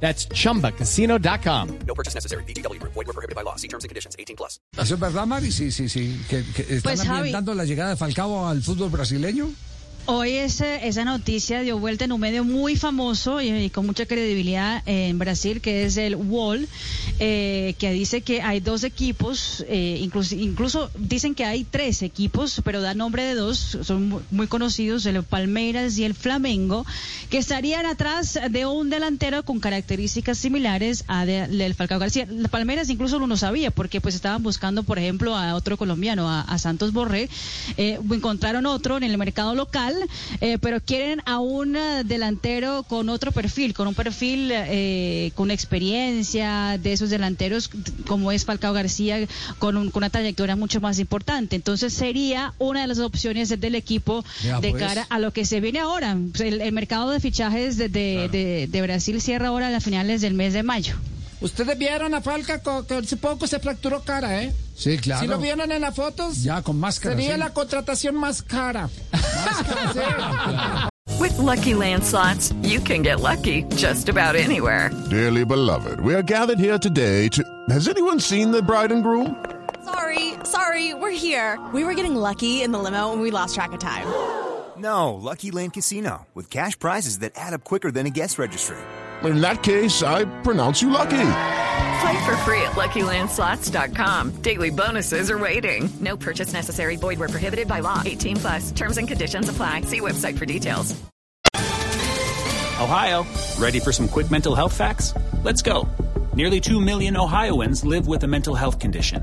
That's chumbacasino.com. No purchase necessary. BGW. Void were prohibited by law. See terms and conditions. 18 plus. ¿Eso es verdad, Mari? Sí, sí, sí. ¿Que, que están Pues, Javi- ambientando la llegada de Falcao al fútbol brasileño? Hoy ese- esa noticia dio vuelta en un medio muy famoso y, con mucha credibilidad en Brasil, que es el Wall, eh, que dice que hay dos equipos, eh, incluso, incluso dicen que hay tres equipos, pero da nombre de dos, son mu- muy conocidos, el Palmeiras y el Flamengo, que estarían atrás de un delantero con características similares a de- del Falcao García. El Palmeiras incluso no lo sabía, porque pues estaban buscando, por ejemplo, a otro colombiano, a, a Santos Borré, eh, encontraron otro en el mercado local, eh, pero quieren a un eh, delantero con otro perfil, con un perfil eh, con experiencia de esos delanteros como es Falcao García, con, un- con una trayectoria mucho más importante. Entonces sería una de las opciones del equipo Ya, de pues. cara a lo que se viene ahora. Pues, El, el mercado de fichajes de, de- de- de Brasil cierra ahora a finales del mes de mayo. Ustedes vieron a Falca co- que hace poco se fracturó cara, ¿eh? Sí, claro. Si lo vieron en las fotos, Ya, con máscara. sería sí. la contratación más cara. With Lucky Land slots, you can get lucky just about anywhere. Dearly beloved, we are gathered here today to. Has anyone seen the bride and groom? Sorry, sorry, we're here. We were getting lucky in the limo and we lost track of time. No, Lucky Land Casino, with cash prizes that add up quicker than a guest registry. In that case, I pronounce you lucky. Play for free at LuckyLandSlots.com. Daily bonuses are waiting. No purchase necessary. Void where prohibited by law. 18 plus. Terms and conditions apply. See website for details. Ohio, ready for some quick mental health facts? Let's go. Nearly 2 million Ohioans live with a mental health condition.